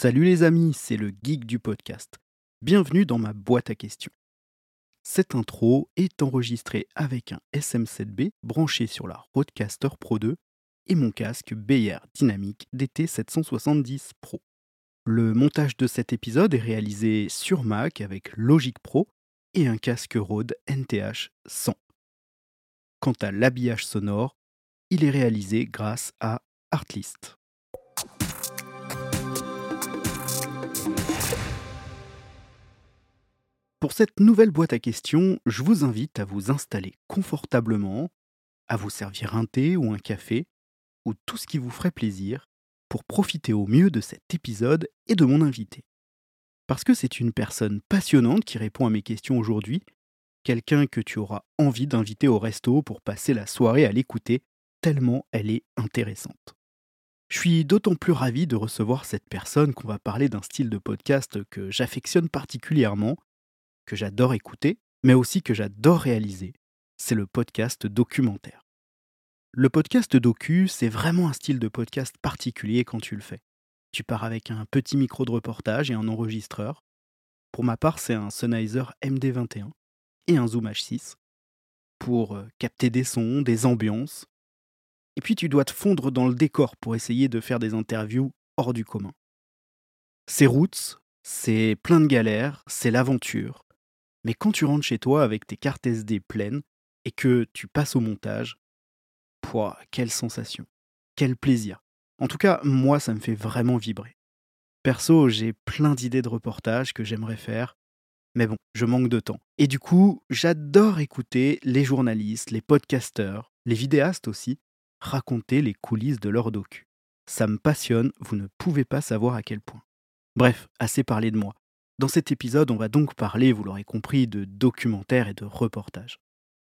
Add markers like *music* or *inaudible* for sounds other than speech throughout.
Salut les amis, c'est le geek du podcast. Bienvenue dans ma boîte à questions. Cette intro est enregistrée avec un SM7B branché sur la Rodecaster Pro 2 et mon casque BR Dynamic DT770 Pro. Le montage de cet épisode est réalisé sur Mac avec Logic Pro et un casque Rode NTH 100. Quant à l'habillage sonore, il est réalisé grâce à Artlist. Pour cette nouvelle boîte à questions, je vous invite à vous installer confortablement, à vous servir un thé ou un café, ou tout ce qui vous ferait plaisir, pour profiter au mieux de cet épisode et de mon invité. Parce que c'est une personne passionnante qui répond à mes questions aujourd'hui, quelqu'un que tu auras envie d'inviter au resto pour passer la soirée à l'écouter, tellement elle est intéressante. Je suis d'autant plus ravi de recevoir cette personne qu'on va parler d'un style de podcast que j'affectionne particulièrement, que j'adore écouter, mais aussi que j'adore réaliser. C'est le podcast documentaire. Le podcast docu, c'est vraiment un style de podcast particulier quand tu le fais. Tu pars avec un petit micro de reportage et un enregistreur. Pour ma part, c'est un Sennheiser MD21 et un Zoom H6 pour euh, capter des sons, des ambiances. Et puis tu dois te fondre dans le décor pour essayer de faire des interviews hors du commun. C'est roots, c'est plein de galères, c'est l'aventure. Mais quand tu rentres chez toi avec tes cartes SD pleines et que tu passes au montage, pouah, quelle sensation, quel plaisir. En tout cas, moi, ça me fait vraiment vibrer. Perso, j'ai plein d'idées de reportages que j'aimerais faire, mais bon, je manque de temps. Et du coup, j'adore écouter les journalistes, les podcasteurs, les vidéastes aussi, raconter les coulisses de leur docu. Ça me passionne, vous ne pouvez pas savoir à quel point. Bref, assez parlé de moi. Dans cet épisode, on va donc parler, vous l'aurez compris, de documentaires et de reportages.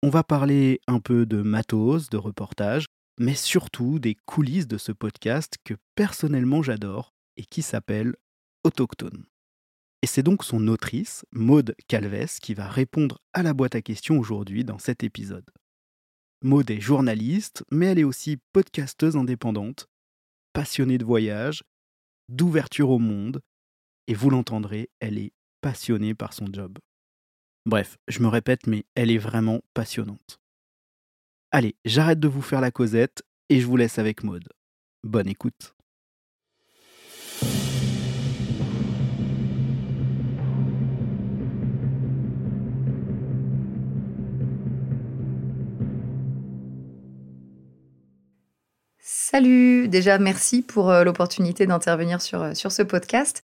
On va parler un peu de matos, de reportages, mais surtout des coulisses de ce podcast que personnellement j'adore et qui s'appelle Autochtone. Et c'est donc son autrice, Maude Calves, qui va répondre à la boîte à questions aujourd'hui dans cet épisode. Maude est journaliste, mais elle est aussi podcasteuse indépendante, passionnée de voyage, d'ouverture au monde, et vous l'entendrez, elle est passionnée par son job. Bref, je me répète, mais elle est vraiment passionnante. Allez, j'arrête de vous faire la causette et je vous laisse avec Maude. Bonne écoute. Salut, déjà merci pour euh, l'opportunité d'intervenir sur, euh, sur ce podcast.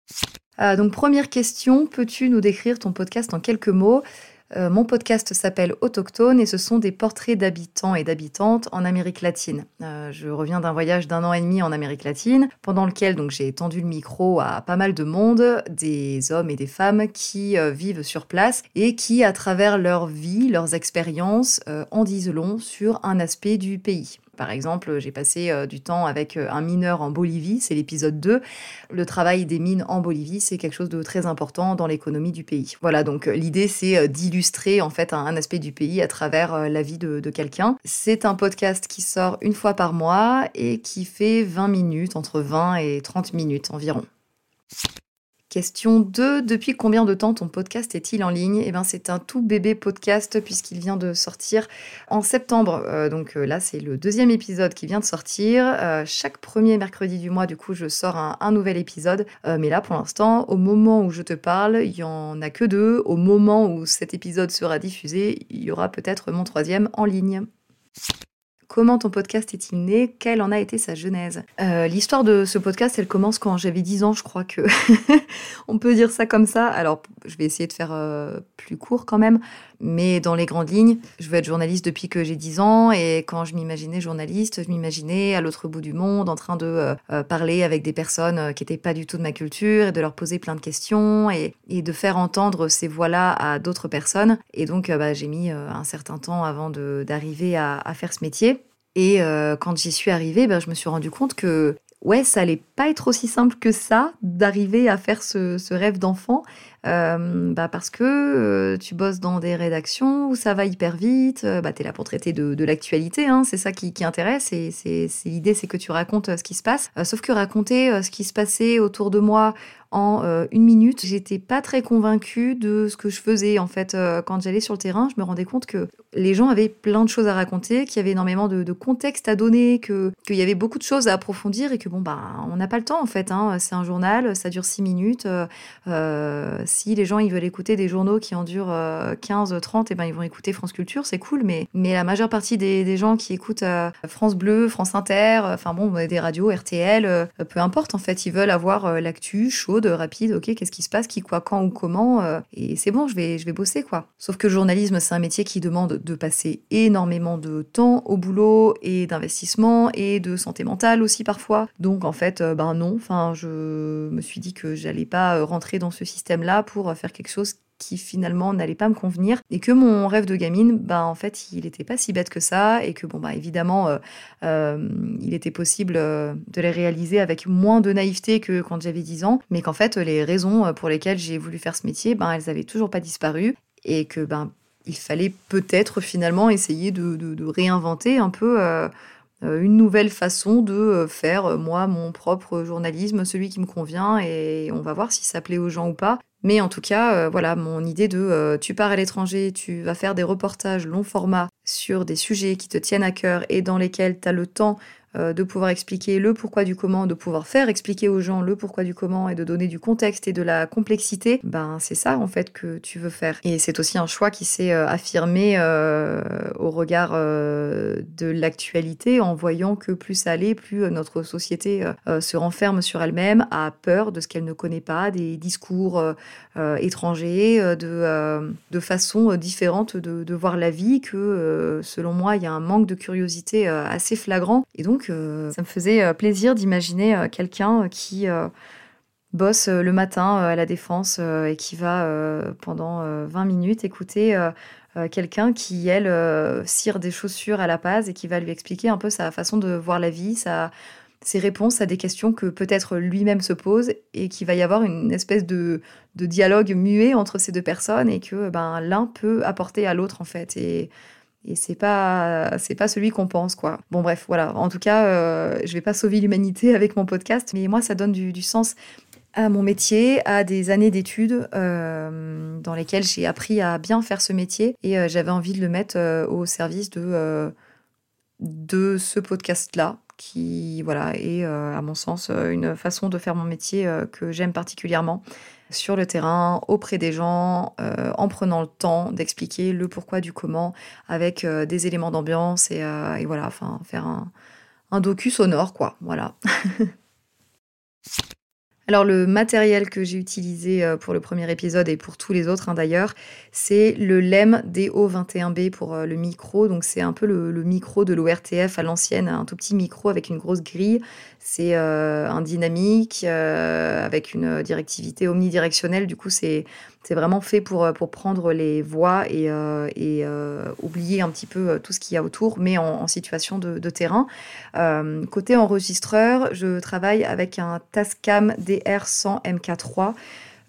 Euh, donc première question, peux-tu nous décrire ton podcast en quelques mots? Mon podcast s'appelle Autochtone et ce sont des portraits d'habitants et d'habitantes en Amérique latine. je reviens d'un voyage d'un an et demi en Amérique latine, pendant lequel donc j'ai tendu le micro à pas mal de monde, des hommes et des femmes qui vivent sur place et qui, à travers leur vie, leurs expériences, en disent long sur un aspect du pays. Par exemple, j'ai passé euh, du temps avec euh, un mineur en Bolivie, c'est l'épisode 2. Le travail des mines en Bolivie, c'est quelque chose de très important dans l'économie du pays. Voilà, donc euh, l'idée c'est d'illustrer en fait un, aspect du pays à travers la vie de, de quelqu'un. C'est un podcast qui sort une fois par mois et qui fait 20 minutes, entre 20 et 30 minutes environ. Question 2. Depuis combien de temps ton podcast est-il en ligne? Eh bien, c'est un tout bébé podcast puisqu'il vient de sortir en septembre. Euh, donc euh, là, c'est le deuxième épisode qui vient de sortir. Euh, chaque premier mercredi du mois, du coup, je sors un, nouvel épisode. mais là, pour l'instant, au moment où je te parle, il y en a que deux. Au moment où cet épisode sera diffusé, il y aura peut-être mon troisième en ligne. Comment ton podcast est-il né Quelle en a été sa genèse euh, L'histoire de ce podcast, elle commence quand j'avais 10 ans, je crois que *laughs* on peut dire ça comme ça. Alors, je vais essayer de faire euh, plus court quand même, mais dans les grandes lignes, je veux être journaliste depuis que j'ai 10 ans et quand je m'imaginais journaliste, je m'imaginais à l'autre bout du monde en train de euh, parler avec des personnes qui n'étaient pas du tout de ma culture et de leur poser plein de questions et, de faire entendre ces voix-là à d'autres personnes. Et donc, bah, j'ai mis un certain temps avant d'arriver à, à faire ce métier. Et euh, quand j'y suis arrivée, ben, je me suis rendu compte que ouais, ça allait pas être aussi simple que ça d'arriver à faire ce, rêve d'enfant. Bah Parce que tu bosses dans des rédactions où ça va hyper vite, bah, tu es là pour traiter de, l'actualité, hein, c'est ça qui, qui intéresse, et c'est l'idée c'est que tu racontes ce qui se passe. sauf que raconter ce qui se passait autour de moi en euh, une minute. J'étais pas très convaincue de ce que je faisais en fait euh, quand j'allais sur le terrain. Je me rendais compte que les gens avaient plein de choses à raconter, qu'il y avait énormément de, contexte à donner, qu'il y avait beaucoup de choses à approfondir et que bon bah on n'a pas le temps en fait. Hein. C'est un journal, ça dure six minutes. Euh, si les gens ils veulent écouter des journaux qui en durent 15, 30, et ben ils vont écouter France Culture, c'est cool. Mais mais la majeure partie des, gens qui écoutent France Bleu, France Inter, enfin bon des radios, RTL, peu importe en fait, ils veulent avoir l'actu chaude rapide, ok, qu'est-ce qui se passe, qui, quoi, quand ou comment, euh, et c'est bon, je vais, je vais bosser, quoi. Sauf que le journalisme, c'est un métier qui demande de passer énormément de temps au boulot et d'investissement et de santé mentale aussi parfois. Donc en fait, euh, ben non, enfin, je me suis dit que j'allais pas euh, rentrer dans ce système-là pour faire quelque chose qui finalement n'allait pas me convenir et que mon rêve de gamine, bah en fait, il n'était pas si bête que ça et que bon bah évidemment, euh, euh, il était possible euh, de les réaliser avec moins de naïveté que quand j'avais 10 ans, mais qu'en fait les raisons pour lesquelles j'ai voulu faire ce métier, ben elles avaient toujours pas disparu et que ben il fallait peut-être finalement essayer de, réinventer un peu. une nouvelle façon de faire moi mon propre journalisme, celui qui me convient, et on va voir si ça plaît aux gens ou pas. Mais en tout cas, euh, voilà, mon idée de euh, tu pars à l'étranger, tu vas faire des reportages long format sur des sujets qui te tiennent à cœur et dans lesquels tu as le temps euh, de pouvoir expliquer le pourquoi du comment, de pouvoir faire expliquer aux gens le pourquoi du comment et de donner du contexte et de la complexité, ben c'est ça en fait que tu veux faire. Et c'est aussi un choix qui s'est euh, affirmé euh, au regard de l'actualité en voyant que plus ça allait, plus notre société se renferme sur elle-même, a peur de ce qu'elle ne connaît pas, des discours étrangers, de, de façons différentes de, de, voir la vie, que selon moi il y a un manque de curiosité assez flagrant. Et donc ça me faisait euh, plaisir d'imaginer euh, quelqu'un euh, qui bosse le matin à la défense et qui va pendant 20 minutes écouter quelqu'un qui, elle, cire des chaussures à la base et qui va lui expliquer un peu sa façon de voir la vie, ses réponses à des questions que peut-être lui-même se pose et qu'il va y avoir une espèce de, de, dialogue muet entre ces deux personnes et que ben, l'un peut apporter à l'autre en fait. Et et c'est pas c'est pas celui qu'on pense quoi. Bon bref, voilà. En tout cas, euh, je vais pas sauver l'humanité avec mon podcast, mais moi ça donne du, sens à mon métier, à des années d'études euh, dans lesquelles j'ai appris à bien faire ce métier et euh, j'avais envie de le mettre au service de de ce podcast là qui voilà est à mon sens une façon de faire mon métier que j'aime particulièrement sur le terrain, auprès des gens, euh, en prenant le temps d'expliquer le pourquoi du comment, avec euh, des éléments d'ambiance et, euh, et, voilà, enfin faire un, un docu sonore, quoi. Voilà. *laughs* Alors le matériel que j'ai utilisé pour le premier épisode et pour tous les autres hein, d'ailleurs, c'est le LEM DO21B pour le micro. Donc c'est un peu le, micro de l'ORTF à l'ancienne, un tout petit micro avec une grosse grille. C'est euh, un dynamique avec une directivité omnidirectionnelle. Du coup c'est vraiment fait pour, euh, pour prendre les voix et, euh, euh, oublier un petit peu tout ce qu'il y a autour, mais en, situation de, de terrain. côté enregistreur, je travaille avec un Tascam DR100 MK3.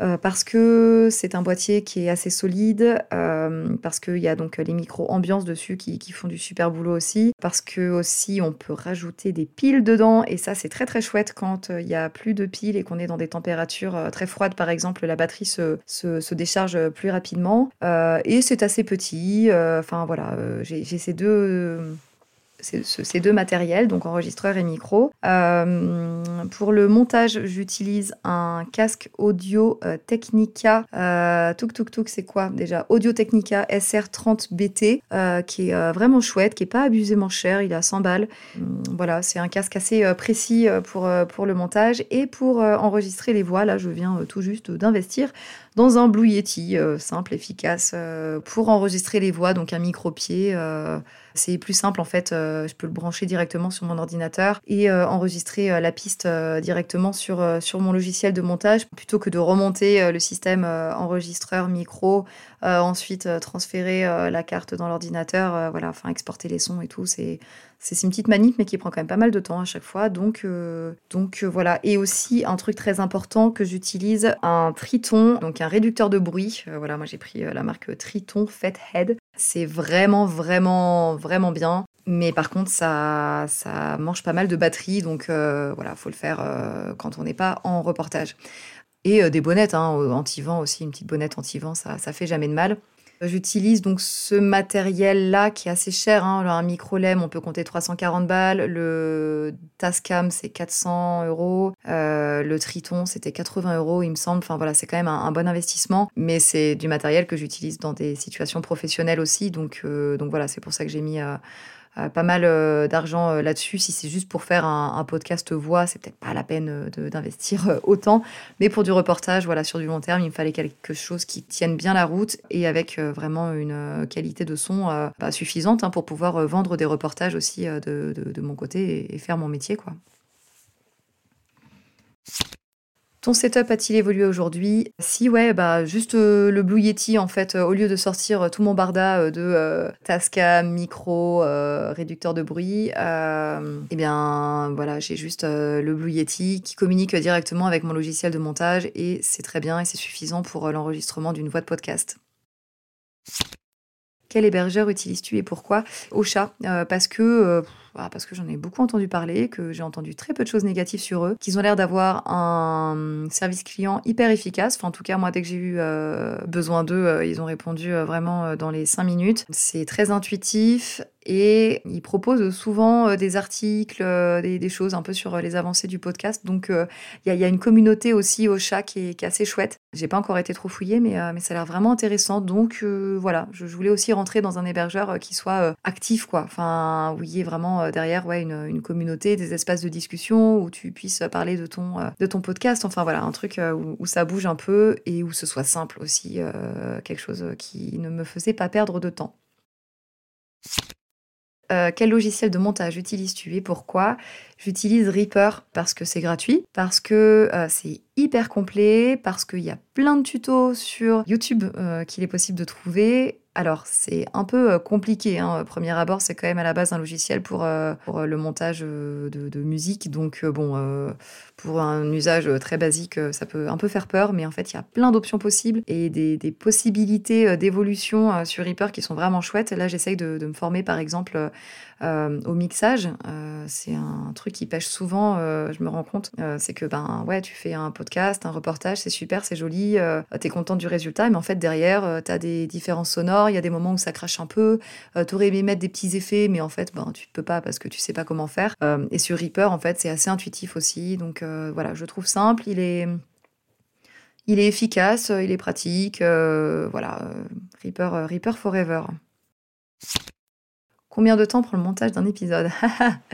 Euh, parce que c'est un boîtier qui est assez solide, euh, parce qu'il y a donc les micros ambiance dessus qui, font du super boulot aussi, parce que aussi on peut rajouter des piles dedans et ça c'est très très chouette quand euh, il y a plus de piles et qu'on est dans des températures très froides par exemple, la batterie se décharge plus rapidement et c'est assez petit. Enfin voilà, j'ai ces deux ces deux matériels, donc enregistreur et micro. Euh, pour le montage, j'utilise un casque audio euh, Technica. Euh, tuk tuk tuk, c'est quoi déjà? Audio Technica SR30BT, qui est vraiment chouette, qui est pas abusément cher. Il à 100 balles. voilà, c'est un casque assez précis pour le montage et pour enregistrer les voix. Là, je viens tout juste d'investir dans un Blue Yeti simple, efficace, pour enregistrer les voix, donc un micro-pied C'est plus simple en fait, je peux le brancher directement sur mon ordinateur et enregistrer la piste directement sur, mon logiciel de montage plutôt que de remonter le système enregistreur micro, ensuite transférer la carte dans l'ordinateur, voilà, enfin exporter les sons et tout. C'est une petite manip, mais qui prend quand même pas mal de temps à chaque fois. Donc, euh, donc euh, voilà. Et aussi, un truc très important que j'utilise, un Triton, donc un réducteur de bruit. Euh, voilà, moi j'ai pris la marque Triton Head. C'est vraiment, vraiment, vraiment bien. Mais par contre, ça, ça mange pas mal de batterie. Donc voilà, faut le faire quand on n'est pas en reportage. Et des bonnettes hein, anti-vent aussi, une petite bonnette anti-vent, ça, ça fait jamais de mal. J'utilise donc ce matériel-là qui est assez cher. Hein. un micro LEM, on peut compter 340 balles. Le Tascam, c'est 400 euros. Euh, le Triton, c'était 80 euros, il me semble. Enfin voilà, c'est quand même un, bon investissement. Mais c'est du matériel que j'utilise dans des situations professionnelles aussi. Donc, euh, donc voilà, c'est pour ça que j'ai mis euh, euh, pas mal euh, d'argent euh, là-dessus. Si c'est juste pour faire un, podcast voix, c'est peut-être pas la peine d'investir autant. Mais pour du reportage, voilà, sur du long terme, il me fallait quelque chose qui tienne bien la route et avec vraiment une qualité de son bah, suffisante hein, pour pouvoir vendre des reportages aussi de, de, mon côté et, et faire mon métier, quoi. Ton setup a-t-il évolué aujourd'hui? Si ouais, bah juste euh, le Blue Yeti en fait, euh, au lieu de sortir euh, tout mon barda de Tascam, micro, réducteur de bruit, eh bien voilà, j'ai juste le Blue Yeti qui communique directement avec mon logiciel de montage et c'est très bien et c'est suffisant pour l'enregistrement d'une voix de podcast. Quel hébergeur utilises-tu et pourquoi? Ocha, parce que parce que j'en ai beaucoup entendu parler, que j'ai entendu très peu de choses négatives sur eux, qu'ils ont l'air d'avoir un service client hyper efficace. Enfin, en tout cas, moi, dès que j'ai eu euh, besoin d'eux, euh, ils ont répondu euh, vraiment dans les cinq minutes. C'est très intuitif et ils proposent souvent des articles, des, choses un peu sur les avancées du podcast. Donc, il y, a une communauté aussi au chat qui est, assez chouette. J'ai pas encore été trop fouillée, mais, ça a l'air vraiment intéressant. Donc, voilà, je, voulais aussi rentrer dans un hébergeur qui soit actif, quoi. Enfin, où il y ait vraiment euh, derrière ouais, une, communauté, des espaces de discussion où tu puisses parler de ton, euh, podcast. Enfin voilà, un truc euh, où, ça bouge un peu et où ce soit simple aussi, quelque chose qui ne me faisait pas perdre de temps. quel logiciel de montage utilises-tu et pourquoi? J'utilise Reaper parce que c'est gratuit, parce que c'est hyper complet, parce qu'il y a plein de tutos sur YouTube qu'il est possible de trouver alors, c'est un peu euh, compliqué. Hein. Premier abord, c'est quand même à la base un logiciel pour, euh, pour euh, le montage de, musique. Donc, bon, pour un usage très basique, ça peut un peu faire peur. Mais en fait, il y a plein d'options possibles et des, possibilités d'évolution sur Reaper qui sont vraiment chouettes. Là, j'essaye de, me former, par exemple, au mixage. c'est un truc qui pêche souvent, je me rends compte. c'est que, ben, ouais, tu fais un podcast, un reportage, c'est super, c'est joli, tu es content du résultat. Mais en fait, derrière, tu as des différences sonores il y a des moments où ça crache un peu. Euh, tu aurais aimé mettre des petits effets, mais en fait, ben, tu ne peux pas parce que tu sais pas comment faire. Euh, et sur Reaper, en fait, c'est assez intuitif aussi. Donc euh, voilà, je trouve simple. Il est, il est efficace, il est pratique. voilà, Reaper, Reaper Forever. Combien de temps prend le montage d'un épisode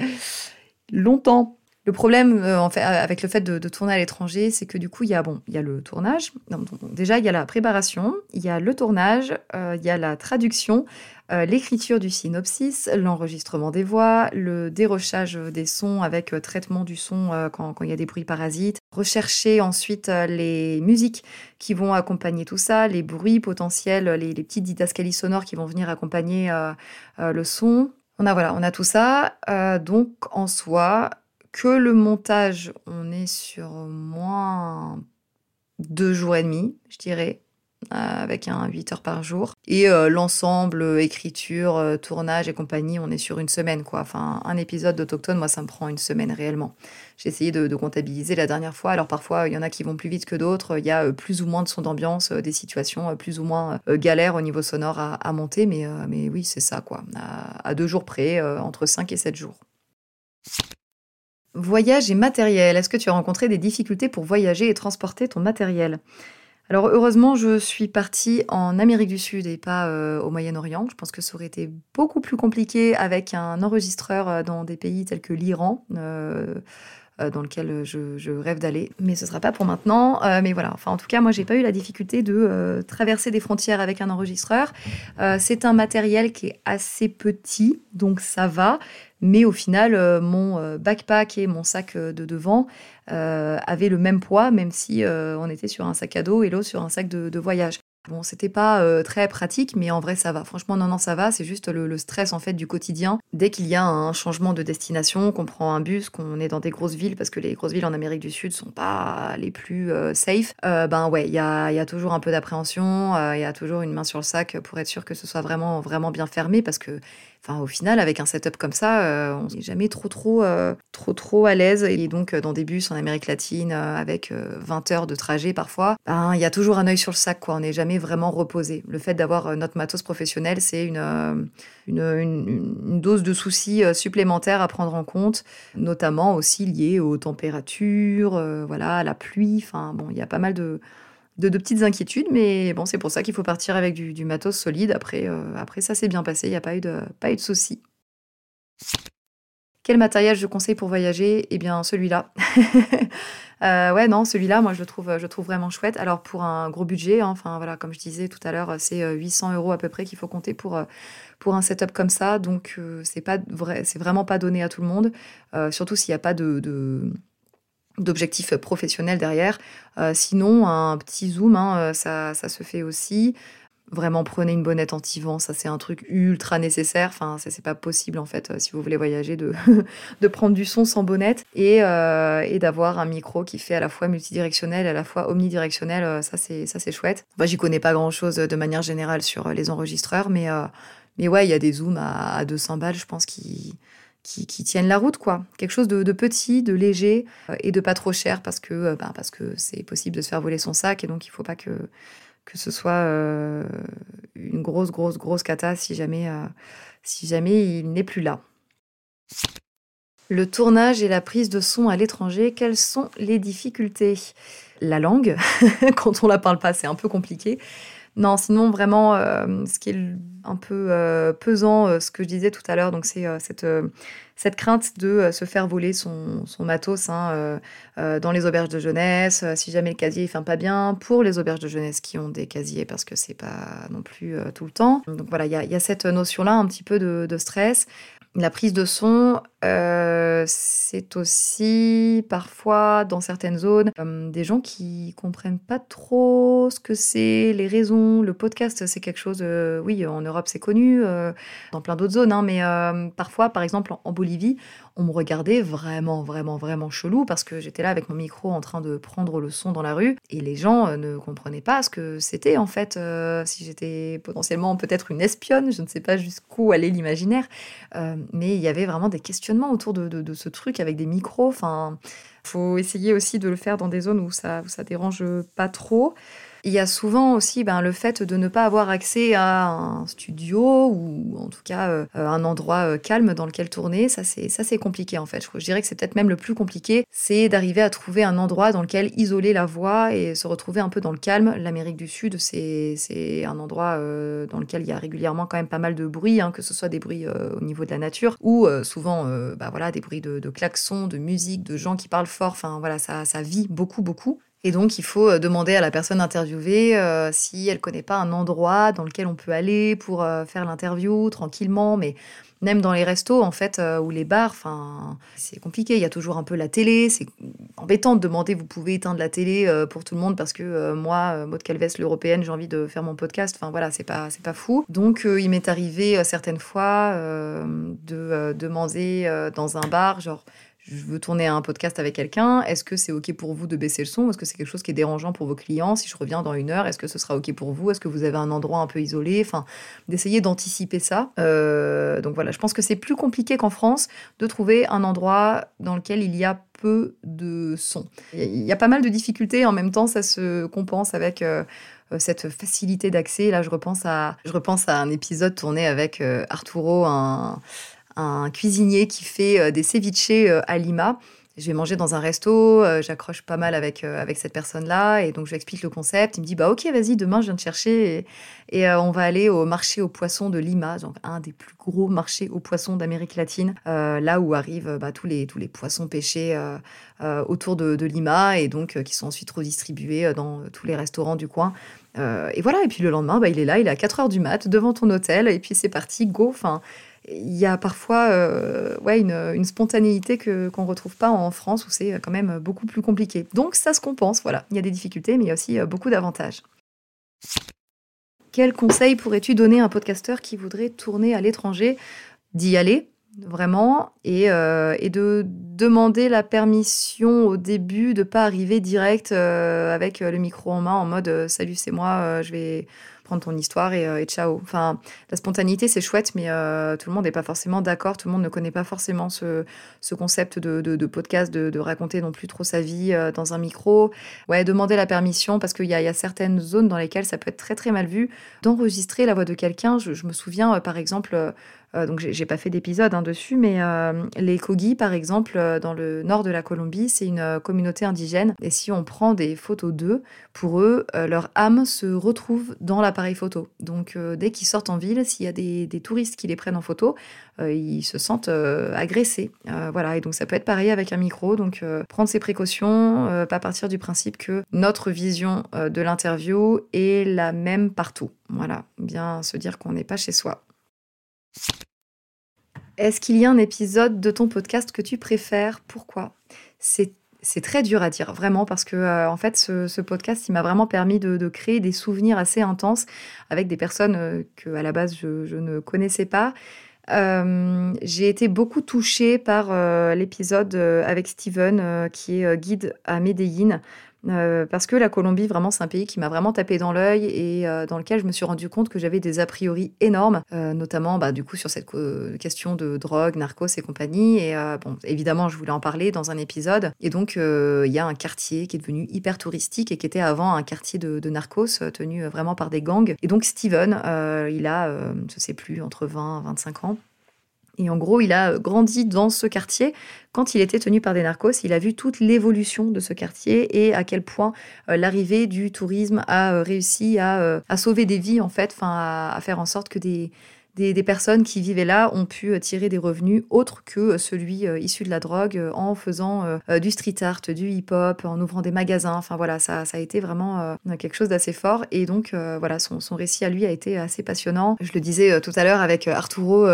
*laughs* Longtemps. Le problème euh, fait, avec le fait de, tourner à l'étranger, c'est que du coup, il y a, bon, il y a le tournage. déjà, il y a la préparation, il y a le tournage, euh, il y a la traduction, euh, l'écriture du synopsis, l'enregistrement des voix, le dérochage des sons avec traitement du son quand, il y a des bruits parasites, rechercher ensuite les musiques qui vont accompagner tout ça, les bruits potentiels, les, les petites didascalies sonores qui vont venir accompagner le son. On a, voilà, on a tout ça. donc, en soi, que le montage, on est sur moins deux jours et demi, je dirais, euh, avec un 8 heures par jour. Et euh, l'ensemble, euh, écriture, tournage et compagnie, on est sur une semaine, quoi. Enfin, un épisode d'Autochtone, moi, ça me prend une semaine réellement. J'ai essayé de, comptabiliser la dernière fois. Alors parfois, il y en a qui vont plus vite que d'autres. Il y a plus ou moins de son d'ambiance, des situations plus ou moins galères au niveau sonore à, monter. Mais, mais oui, c'est ça, quoi. À, à, deux jours près, entre 5 et 7 jours. Voyage et matériel. Est-ce que tu as rencontré des difficultés pour voyager et transporter ton matériel? Alors heureusement, je suis partie en Amérique du Sud et pas euh, au Moyen-Orient. Je pense que ça aurait été beaucoup plus compliqué avec un enregistreur euh, dans des pays tels que l'Iran. Euh, dans lequel je, rêve d'aller. Mais ce sera pas pour maintenant. mais voilà, enfin en tout cas, moi j'ai pas eu la difficulté de traverser des frontières avec un enregistreur. c'est un matériel qui est assez petit, donc ça va. Mais au final, mon backpack et mon sac de devant avaient le même poids, même si on était sur un sac à dos et l'autre sur un sac de voyage. Bon, c'était pas euh, très pratique, mais en vrai, ça va. Franchement, non, non, ça va. C'est juste le, stress, en fait, du quotidien. Dès qu'il y a un changement de destination, qu'on prend un bus, qu'on est dans des grosses villes, parce que les grosses villes en Amérique du Sud sont pas les plus euh, safe, euh, ben ouais, il y a, y a, toujours un peu d'appréhension, il y a toujours une main sur le sac pour être sûr que ce soit vraiment, vraiment bien fermé, parce que Enfin, au final, avec un setup comme ça, euh, on n'est jamais trop, trop, euh, trop, trop à l'aise. Et donc, euh, dans des bus en Amérique latine, avec 20 heures de trajet parfois, ben, il y a toujours un œil sur le sac. Quoi. On n'est jamais vraiment reposé. Le fait d'avoir notre matos professionnel, c'est une, dose de soucis supplémentaires à prendre en compte, notamment aussi liés aux températures, voilà, à la pluie. Enfin, bon, il y a pas mal de de, petites inquiétudes, mais bon, c'est pour ça qu'il faut partir avec du, matos solide. Après, euh, après ça s'est bien passé, il n'y a pas eu de, pas eu de soucis. Quel matériel je conseille pour voyager? Eh bien, celui-là. *laughs* Euh, ouais, non, celui-là, moi, je le trouve, je trouve vraiment chouette. Alors, pour un gros budget, hein, enfin, voilà, comme je disais tout à l'heure, c'est 800 euh, euros à peu près qu'il faut compter pour, pour un setup comme ça. Donc, c'est pas vrai, c'est vraiment pas donné à tout le monde. surtout s'il n'y a pas de d'objectifs professionnels derrière. Euh, sinon, un petit zoom, hein, euh, ça, ça, se fait aussi. Vraiment, prenez une bonnette anti-vent, ça c'est un truc ultra nécessaire. Enfin, c'est pas possible en fait, euh, si vous voulez voyager, de, *laughs* de prendre du son sans bonnette et, et d'avoir un micro qui fait à la fois multidirectionnel à la fois omnidirectionnel. ça c'est ça chouette. Moi, j'y connais pas grand chose de manière générale sur les enregistreurs, mais mais ouais, il y a des zooms à, à 200 balles, je pense, qui qui, tiennent la route, quoi. Quelque chose de, petit, de léger euh, et de pas trop cher parce que euh, ben, parce que c'est possible de se faire voler son sac et donc il faut pas que que ce soit euh, une grosse grosse grosse cata si jamais si jamais il n'est plus là. Le tournage et la prise de son à l'étranger, quelles sont les difficultés? La langue, *laughs* quand on la parle pas, c'est un peu compliqué. Non, sinon vraiment, euh, ce qui est un peu euh, pesant, euh, ce que je disais tout à l'heure, donc c'est cette, cette crainte de se faire voler son, son matos hein, dans les auberges de jeunesse, si jamais le casier ne fait pas bien, pour les auberges de jeunesse qui ont des casiers, parce que c'est pas non plus tout le temps. Donc voilà, il y, a cette notion-là un petit peu de, de stress. La prise de son, euh, c'est aussi parfois dans certaines zones des gens qui comprennent pas trop ce que c'est, les raisons. Le podcast, c'est quelque chose, euh, oui, en Europe c'est connu, euh, dans plein d'autres zones, hein, mais parfois, par exemple en, Bolivie, on me regardait vraiment, vraiment, vraiment chelou parce que j'étais là avec mon micro en train de prendre le son dans la rue et les gens ne comprenaient pas ce que c'était en fait. si j'étais potentiellement peut-être une espionne, je ne sais pas jusqu'où allait l'imaginaire, mais il y avait vraiment des questions autour de, ce truc avec des micros. Enfin, faut essayer aussi de le faire dans des zones où ça, où ça dérange pas trop. Il y a souvent aussi ben, le fait de ne pas avoir accès à un studio ou en tout cas euh, un endroit euh, calme dans lequel tourner. Ça, c'est ça c'est compliqué en fait. Je, dirais que c'est peut-être même le plus compliqué, c'est d'arriver à trouver un endroit dans lequel isoler la voix et se retrouver un peu dans le calme. L'Amérique du Sud, c'est un endroit euh, dans lequel il y a régulièrement quand même pas mal de bruit, hein, que ce soit des bruits au niveau de la nature ou souvent bah, voilà, des bruits de, de klaxons, de musique, de gens qui parlent fort. Enfin voilà, ça, ça vit beaucoup, beaucoup. Et donc, il faut euh, demander à la personne interviewée euh, si elle connaît pas un endroit dans lequel on peut aller pour euh, faire l'interview tranquillement. Mais même dans les restos, en fait, ou les bars, c'est compliqué. Il y a toujours un peu la télé. C'est embêtant de demander, vous pouvez éteindre la télé pour tout le monde parce que moi, Maud Calves, l'européenne, j'ai envie de faire mon podcast. Enfin, voilà, c'est pas, pas fou. Donc, il m'est arrivé certaines fois de demander dans un bar, genre, je veux tourner un podcast avec quelqu'un, est-ce que c'est OK pour vous de baisser le son Est-ce que c'est quelque chose qui est dérangeant pour vos clients? Si je reviens dans une heure, est-ce que ce sera OK pour vous? Est-ce que vous avez un endroit un peu isolé? Enfin, d'essayer d'anticiper ça. Euh, donc voilà, je pense que c'est plus compliqué qu'en France de trouver un endroit dans lequel il y a peu de son. Il y a pas mal de difficultés, en même temps, ça se compense avec... Euh, cette facilité d'accès. Là, je repense à, je repense à un épisode tourné avec euh, Arturo, un, un cuisinier qui fait euh, des ceviches euh, à Lima. je vais manger dans un resto, euh, j'accroche pas mal avec, avec cette personne-là, et donc je lui explique le concept. Il me dit bah ok, vas-y, demain je viens te chercher, et, on va aller au marché aux poissons de Lima, donc un des plus gros marchés aux poissons d'Amérique latine, là où arrivent bah, tous, les, tous les poissons pêchés autour de, Lima, et donc qui sont ensuite redistribués dans tous les restaurants du coin. et voilà, et puis le lendemain, bah, il est là, il est à 4 heures du mat, devant ton hôtel, et puis c'est parti, go, enfin il y a parfois euh, ouais, une, spontanéité que, qu'on ne retrouve pas en France où c'est quand même beaucoup plus compliqué. Donc ça se compense, voilà. Il y a des difficultés, mais il y a aussi euh, beaucoup d'avantages. Quel conseil pourrais-tu donner à un podcasteur qui voudrait tourner à l'étranger D'y aller, vraiment, et, euh, et, de demander la permission au début, de pas arriver direct avec le micro en main en mode Salut, c'est moi, je vais prendre ton histoire et, euh, ciao. Enfin, la spontanéité, c'est chouette, mais euh, tout le monde n'est pas forcément d'accord. Tout le monde ne connaît pas forcément ce, ce concept de, de, podcast, de, de, raconter non plus trop sa vie euh, dans un micro. Ouais, demander la permission parce qu'il y, a certaines zones dans lesquelles ça peut être très très mal vu d'enregistrer la voix de quelqu'un. Je, me souviens, par exemple, euh, donc j'ai pas fait d'épisode hein, dessus, mais euh, les Kogi, par exemple, euh, dans le nord de la Colombie, c'est une communauté indigène. Et si on prend des photos d'eux, pour eux, leur âme se retrouve dans l'appareil photo. Donc dès qu'ils sortent en ville, s'il y a des, touristes qui les prennent en photo, ils se sentent agressés. voilà, et donc ça peut être pareil avec un micro. Donc prendre ses précautions, pas partir du principe que notre vision de l'interview est la même partout. Voilà, bien se dire qu'on n'est pas chez soi. Est-ce qu'il y a un épisode de ton podcast que tu préfères? Pourquoi? C'est très dur à dire, vraiment, parce que euh, en fait, ce, podcast, il m'a vraiment permis de, créer des souvenirs assez intenses avec des personnes euh, que, à la base, je, ne connaissais pas. Euh, j'ai été beaucoup touchée par l'épisode avec Steven, qui est guide à Medellin, euh, parce que la Colombie, vraiment, c'est un pays qui m'a vraiment tapé dans l'œil et euh, dans lequel je me suis rendu compte que j'avais des a priori énormes, euh, notamment bah, du coup sur cette question de drogue, narcos et compagnie. Et bon, évidemment, je voulais en parler dans un épisode. Et donc, il y a un quartier qui est devenu hyper touristique et qui était avant un quartier de, de narcos tenu vraiment par des gangs. Et donc, Steven, il a, je sais plus, entre 20 et 25 ans. Et en gros, il a grandi dans ce quartier. Quand il était tenu par des narcos, il a vu toute l'évolution de ce quartier et à quel point euh, l'arrivée du tourisme a euh, réussi à, euh, sauver des vies, en fait, à, faire en sorte que des, des, personnes qui vivaient là ont pu euh, tirer des revenus autres que euh, celui euh, issu de la drogue en faisant du street art, du hip-hop, en ouvrant des magasins. Enfin voilà, ça, ça a été vraiment quelque chose d'assez fort. Et donc voilà, son, son, récit à lui a été assez passionnant. Je le disais tout à l'heure avec Arturo,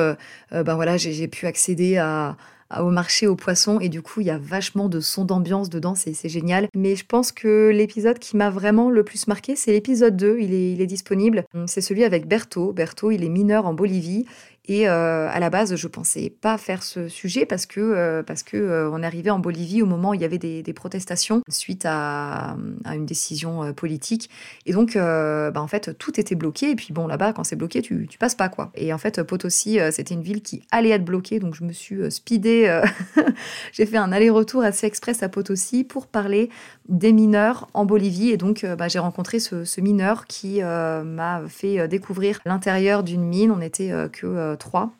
ben voilà, j'ai pu accéder à au marché aux poissons et du coup il y a vachement de son d'ambiance dedans, c'est génial. Mais je pense que l'épisode qui m'a vraiment le plus marqué, c'est l'épisode 2, il est, il est disponible. C'est celui avec Berthaud. Berthaud, il est mineur en Bolivie et euh, à la base, je pensais pas faire ce sujet parce que euh, parce que euh, on arrivait en Bolivie au moment où il y avait des, protestations suite à, une décision politique. Et donc, bah, en fait, tout était bloqué. Et puis bon, là-bas, quand c'est bloqué, tu, tu passes pas quoi. Et en fait, Potosi, c'était une ville qui allait être bloquée, donc je me suis speedée. *laughs* J'ai fait un aller-retour assez express à Potosi pour parler des mineurs en Bolivie. Et donc, bah, j'ai rencontré ce, ce, mineur qui m'a fait découvrir l'intérieur d'une mine. On n'était que trois.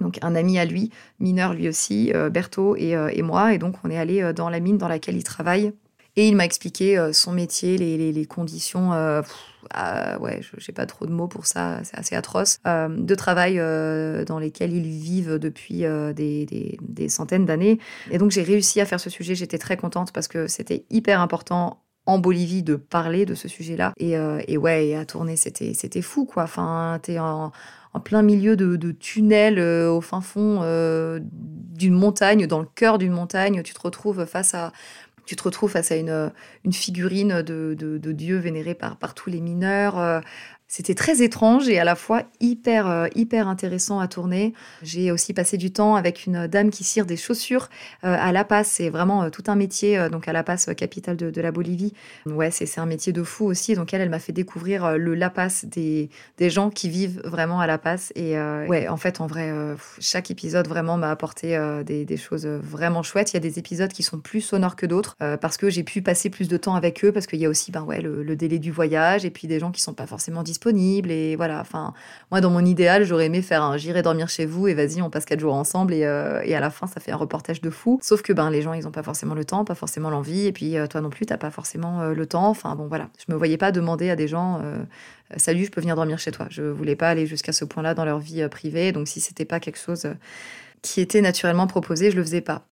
Donc un ami à lui, mineur lui aussi, euh, Berthaud euh, et, moi. Et donc on est allé euh, dans la mine dans laquelle il travaille. Et il m'a expliqué son métier, les, conditions, ah, ouais, je n'ai pas trop de mots pour ça, c'est assez atroce, de travail dans lesquels ils vivent depuis des, des, centaines d'années. Et donc j'ai réussi à faire ce sujet, j'étais très contente parce que c'était hyper important en Bolivie de parler de ce sujet-là. Et, et, ouais, à tourner, c'était, c'était fou, quoi. Enfin, t'es en, en plein milieu de, tunnels euh, au fin fond euh, d'une montagne, dans le cœur d'une montagne. Tu te retrouves face à tu te retrouves face à une, figurine de, Dieu vénéré par, par tous les mineurs. C'était très étrange et à la fois hyper, euh, hyper intéressant à tourner. J'ai aussi passé du temps avec une dame qui cire des chaussures euh, à La Paz. C'est vraiment euh, tout un métier, donc à La Paz, capitale de, la Bolivie. Ouais, c'est un métier de fou aussi. Donc elle, elle m'a fait découvrir le La Paz des, des gens qui vivent vraiment à La Paz. Et ouais, en fait, en vrai, chaque épisode vraiment m'a apporté des, des, choses vraiment chouettes. Il y a des épisodes qui sont plus sonores que d'autres parce que j'ai pu passer plus de temps avec eux, parce qu'il y a aussi ben, ouais, le, le, délai du voyage et puis des gens qui sont pas forcément disponibles Et voilà, enfin, moi, dans mon idéal, j'aurais aimé faire un j'irai dormir chez vous et vas-y, on passe quatre jours ensemble. Et, et, à la fin, ça fait un reportage de fou. Sauf que ben, les gens, ils n'ont pas forcément le temps, pas forcément l'envie. Et puis, toi non plus, t'as pas forcément le temps. Enfin, bon, voilà. Je me voyais pas demander à des gens Salut, je peux venir dormir chez toi. Je voulais pas aller jusqu'à ce point-là dans leur vie privée. Donc, si c'était pas quelque chose qui était naturellement proposé, je le faisais pas.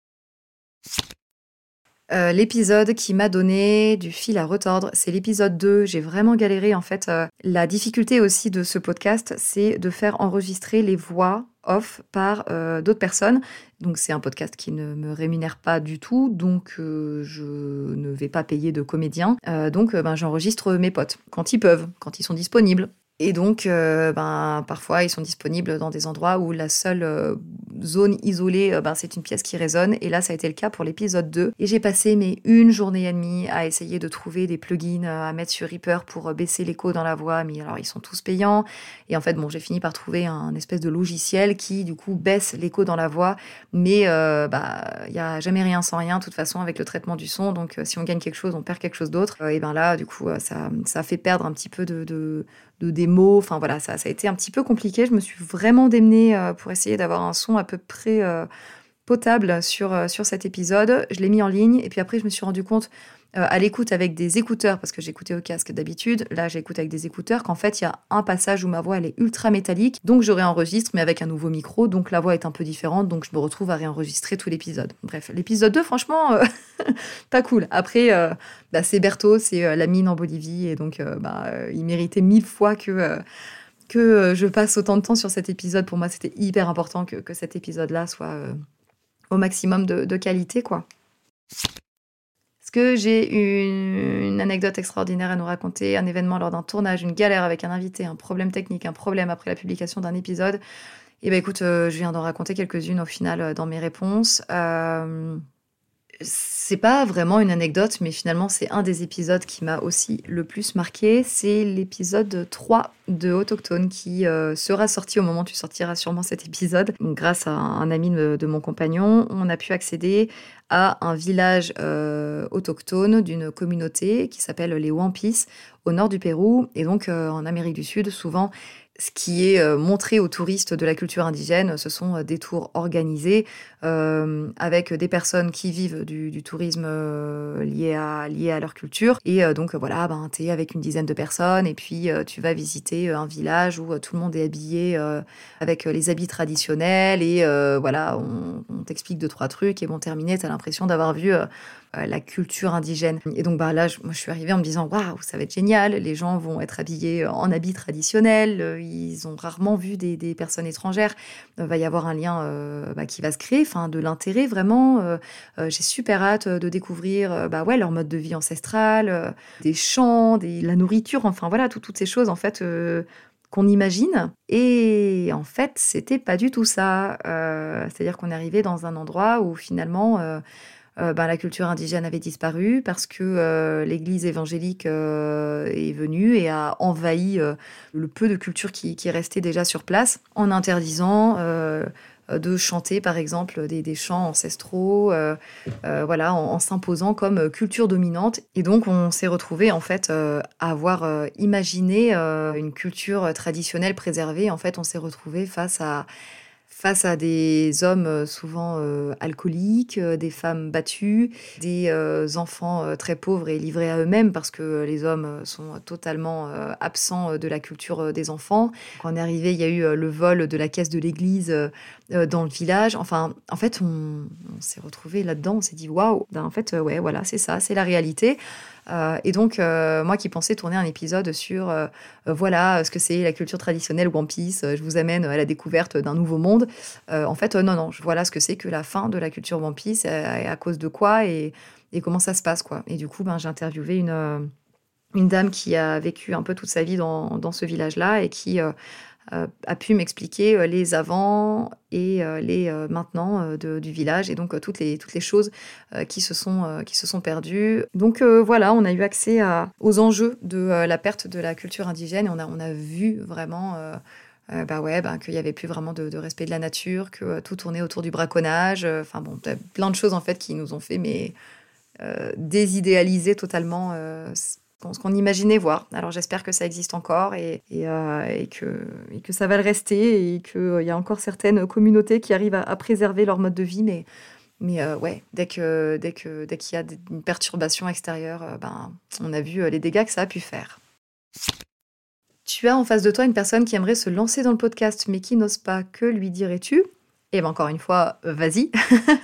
Euh, l'épisode qui m'a donné du fil à retordre, c'est l'épisode 2. J'ai vraiment galéré en fait. Euh, la difficulté aussi de ce podcast, c'est de faire enregistrer les voix off par euh, d'autres personnes. Donc c'est un podcast qui ne me rémunère pas du tout, donc je ne vais pas payer de comédien. donc ben, j'enregistre mes potes quand ils peuvent, quand ils sont disponibles. Et donc, euh, ben, parfois, ils sont disponibles dans des endroits où la seule euh, zone isolée, euh, ben, c'est une pièce qui résonne. Et là, ça a été le cas pour l'épisode 2. Et j'ai passé mes une journée et demie à essayer de trouver des plugins à mettre sur Reaper pour baisser l'écho dans la voix. Mais alors, ils sont tous payants. Et en fait, bon, j'ai fini par trouver un espèce de logiciel qui, du coup, baisse l'écho dans la voix. Mais bah, il n'y a jamais rien sans rien, de toute façon, avec le traitement du son. Donc, si on gagne quelque chose, on perd quelque chose d'autre. et ben là, du coup, ça, ça fait perdre un petit peu de de des mots. Enfin voilà, ça, ça a été un petit peu compliqué. Je me suis vraiment démenée euh, pour essayer d'avoir un son à peu près euh, potable sur, euh, sur cet épisode. Je l'ai mis en ligne et puis après je me suis rendu compte à l'écoute avec des écouteurs, parce que j'écoutais au casque d'habitude, là j'écoute avec des écouteurs, qu'en fait il y a un passage où ma voix elle est ultra métallique, donc je réenregistre mais avec un nouveau micro, donc la voix est un peu différente, donc je me retrouve à réenregistrer tout l'épisode. Bref, l'épisode 2 franchement, euh, *laughs* pas cool. Après, euh, bah, c'est Berthaud, c'est la mine en Bolivie, et donc bah, il méritait mille fois que que je passe autant de temps sur cet épisode. Pour moi, c'était hyper important que, que cet épisode-là soit au maximum de, de, qualité, quoi que j'ai une, anecdote extraordinaire à nous raconter, un événement lors d'un tournage, une galère avec un invité, un problème technique, un problème après la publication d'un épisode Eh bien écoute, euh, je viens d'en raconter quelques-unes au final euh, dans mes réponses. Euh, c'est pas vraiment une anecdote, mais finalement, c'est un des épisodes qui m'a aussi le plus marqué. C'est l'épisode 3 de Autochtone qui euh, sera sorti au moment où tu sortiras sûrement cet épisode. grâce à un ami de, mon compagnon, on a pu accéder à un village euh, autochtone d'une communauté qui s'appelle les Wampis au nord du Pérou. Et donc, euh, en Amérique du Sud, souvent, ce qui est euh, montré aux touristes de la culture indigène, ce sont euh, des tours organisés euh, avec des personnes qui vivent du, tourisme lié, à, lié à leur culture. Et donc voilà, ben, tu es avec une dizaine de personnes. Et puis tu vas visiter un village où tout le monde est habillé avec les habits traditionnels. Et voilà, on, on t'explique deux, trois trucs. Et bon, terminé, tu as l'impression d'avoir vu euh, la culture indigène. Et donc bah, là, je, moi, je suis arrivée en me disant, waouh, ça va être génial, les gens vont être habillés en habits traditionnels, euh, ils ont rarement vu des, personnes étrangères, il va y avoir un lien euh, bah, qui va se créer, enfin de l'intérêt vraiment. J'ai super hâte de découvrir bah, ouais, leur mode de vie ancestral, des chants, des, la nourriture, enfin voilà, toutes ces choses en fait qu'on imagine. Et en fait, c'était pas du tout ça. C'est-à-dire qu'on est arrivé dans un endroit où finalement euh, ben, la culture indigène avait disparu parce que euh, l'Église évangélique euh, est venue et a envahi le peu de culture qui, restait déjà sur place en interdisant de chanter par exemple des, chants ancestraux, voilà, en, s'imposant comme culture dominante. Et donc on s'est retrouvé en fait à avoir imaginé une culture traditionnelle préservée. En fait, on s'est retrouvé face à face à des hommes euh, souvent euh, alcooliques, euh, des femmes battues, des enfants très pauvres et livrés à eux-mêmes parce que les hommes sont totalement absents de la culture des enfants. Quand on est arrivé, il y a eu le vol de la caisse de l'église dans le village. Enfin, en fait, on, s'est retrouvé là-dedans, on s'est dit waouh, ben, en fait, ouais, voilà, c'est ça, c'est la réalité. Euh, et donc, euh, moi qui pensais tourner un épisode sur, euh, voilà, ce que c'est la culture traditionnelle One Piece, je vous amène à la découverte d'un nouveau monde. en fait, non, non, voilà ce que c'est que la fin de la culture One à cause de quoi et, comment ça se passe, quoi. Et du coup, ben, j'ai interviewé une, une dame qui a vécu un peu toute sa vie dans, ce village-là et qui a pu m'expliquer euh, les avant et euh, les maintenant du village et donc toutes les toutes les choses qui se sont qui se sont perdues. Donc voilà, on a eu accès aux enjeux de la perte de la culture indigène et on a on a vu vraiment bah ouais, bah, qu'il n'y avait plus vraiment de, respect de la nature, que tout tournait autour du braconnage. Enfin bon, plein de choses en fait qui nous ont fait mais désidéaliser totalement qu'on imaginait voir. Alors j'espère que ça existe encore et, et, que, et, ça va le rester et qu'il y a encore certaines communautés qui arrivent à, préserver leur mode de vie. Mais, mais ouais, dès qu'il dès que, y a une perturbation extérieure, ben, on a vu les dégâts que ça a pu faire. Tu as en face de toi une personne qui aimerait se lancer dans le podcast mais qui n'ose pas. Que lui dirais-tu? Eh bien encore une fois, vas-y.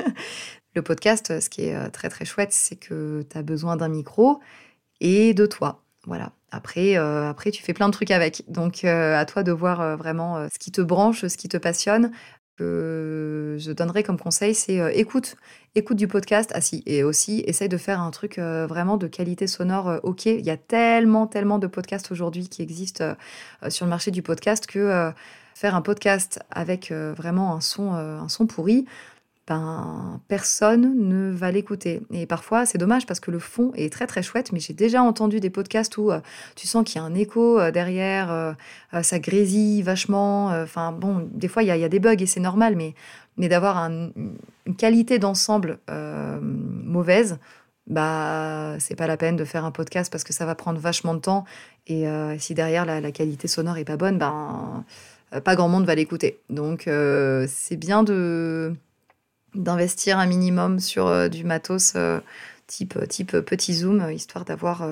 *laughs* le podcast, ce qui est très très chouette, c'est que tu as besoin d'un micro et de toi. Voilà. Après, euh, après, tu fais plein de trucs avec. Donc, euh, à toi de voir euh, vraiment ce qui te branche, ce qui te passionne. Je donnerais comme conseil, c'est écoute, écoute du podcast. Ah si, et aussi, essaye de faire un truc vraiment de qualité sonore ok. Il y a tellement, tellement de podcasts aujourd'hui qui existent sur le marché du podcast que faire un podcast avec vraiment un son pourri, ben, personne ne va l'écouter. Et parfois, c'est dommage parce que le fond est très très chouette, mais j'ai déjà entendu des podcasts où euh, tu sens qu'il y a un écho euh, derrière, euh, ça grésille vachement. Enfin, bon, des fois, il y, a des bugs et c'est normal, mais, d'avoir une qualité d'ensemble mauvaise, bah, c'est pas la peine de faire un podcast parce que ça va prendre vachement de temps. Et si derrière la, la, qualité sonore est pas bonne, ben, pas grand monde va l'écouter. Donc, c'est bien de d'investir un minimum sur euh, du matos euh, type, type petit zoom, euh, histoire d'avoir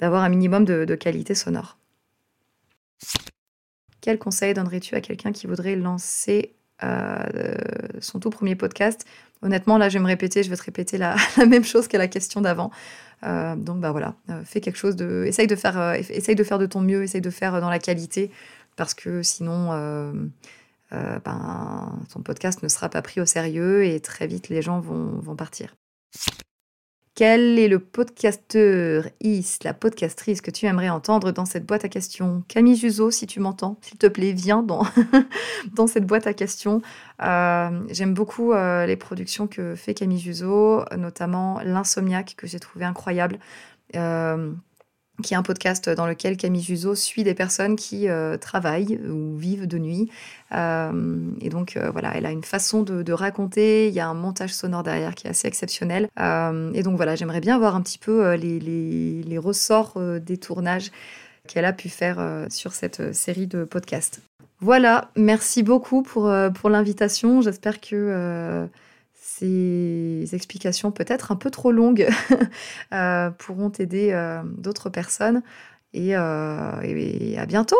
d'avoir un minimum de, qualité sonore. Quel conseil donnerais-tu à quelqu'un qui voudrait lancer son tout premier podcast? Honnêtement, là, je vais me répéter, je vais te répéter la, *laughs* même chose qu'à la question d'avant. donc, bah voilà, fais quelque chose de. Essaye de, faire, essaye de faire de ton mieux, essaye de faire dans la qualité, parce que sinon, euh, ben, ton podcast ne sera pas pris au sérieux et très vite les gens vont, vont partir. Quel est le podcasteur, is, la podcastrice que tu aimerais entendre dans cette boîte à questions? Camille Juzo, si tu m'entends, s'il te plaît, viens dans, *laughs* dans cette boîte à questions. Euh, j'aime beaucoup euh, les productions que fait Camille Juzo, notamment L'Insomniaque, que j'ai trouvé incroyable qui est un podcast dans lequel Camille Juzo suit des personnes qui euh, travaillent ou vivent de nuit. Euh, et donc euh, voilà, elle a une façon de, raconter, il y a un montage sonore derrière qui est assez exceptionnel. et donc voilà, j'aimerais bien voir un petit peu les, les, ressorts des tournages qu'elle a pu faire sur cette série de podcasts. Voilà, merci beaucoup pour, pour l'invitation. J'espère que ces explications peut-être un peu trop longues *laughs* euh, pourront aider euh, d'autres personnes. Et, euh, et à bientôt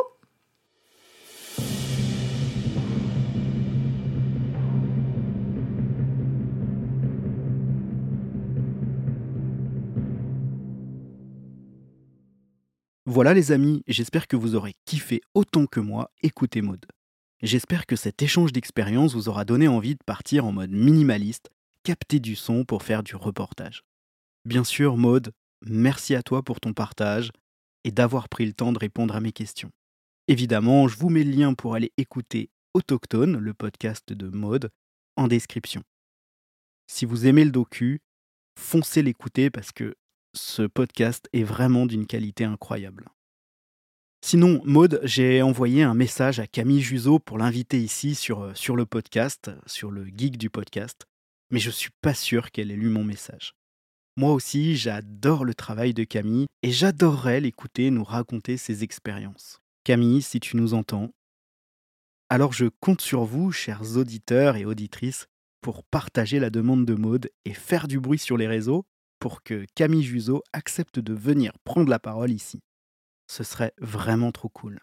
Voilà les amis, j'espère que vous aurez kiffé autant que moi écouter Mode. J'espère que cet échange d'expériences vous aura donné envie de partir en mode minimaliste, capter du son pour faire du reportage. Bien sûr, Maude, merci à toi pour ton partage et d'avoir pris le temps de répondre à mes questions. Évidemment, je vous mets le lien pour aller écouter Autochtone, le podcast de Maude, en description. Si vous aimez le docu, foncez l'écouter parce que ce podcast est vraiment d'une qualité incroyable. Sinon, Maude, j'ai envoyé un message à Camille Juzo pour l'inviter ici sur, euh, sur le podcast, sur le geek du podcast, mais je suis pas sûr qu'elle ait lu mon message. Moi aussi, j'adore le travail de Camille et j'adorerais l'écouter nous raconter ses expériences. Camille, si tu nous entends, alors je compte sur vous, chers auditeurs et auditrices, pour partager la demande de Maude et faire du bruit sur les réseaux pour que Camille Juzo accepte de venir prendre la parole ici. Ce serait vraiment trop cool.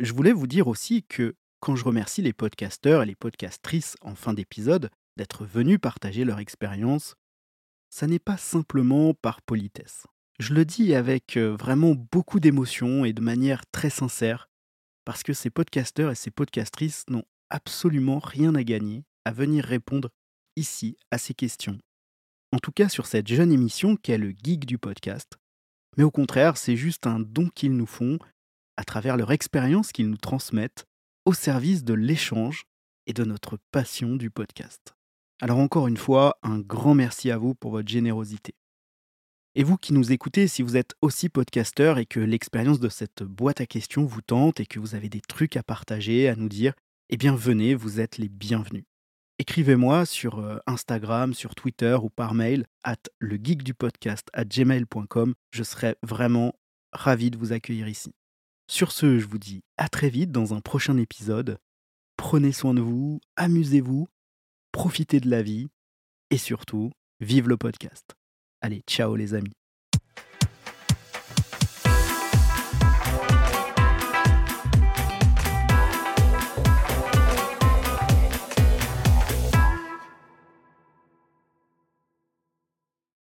Je voulais vous dire aussi que quand je remercie les podcasteurs et les podcastrices en fin d'épisode d'être venus partager leur expérience, ça n'est pas simplement par politesse. Je le dis avec vraiment beaucoup d'émotion et de manière très sincère, parce que ces podcasteurs et ces podcastrices n'ont absolument rien à gagner à venir répondre ici à ces questions. En tout cas sur cette jeune émission qu'est le geek du podcast, mais au contraire, c'est juste un don qu'ils nous font, à travers leur expérience qu'ils nous transmettent, au service de l'échange et de notre passion du podcast. Alors encore une fois, un grand merci à vous pour votre générosité. Et vous qui nous écoutez, si vous êtes aussi podcasteur et que l'expérience de cette boîte à questions vous tente et que vous avez des trucs à partager, à nous dire, eh bien venez, vous êtes les bienvenus. Écrivez-moi sur euh, Instagram, sur Twitter ou par mail at le à gmail.com. Je serai vraiment ravi de vous accueillir ici. Sur ce, je vous dis à très vite dans un prochain épisode. Prenez soin de vous, amusez-vous, profitez de la vie et surtout, vive le podcast. Allez, ciao les amis.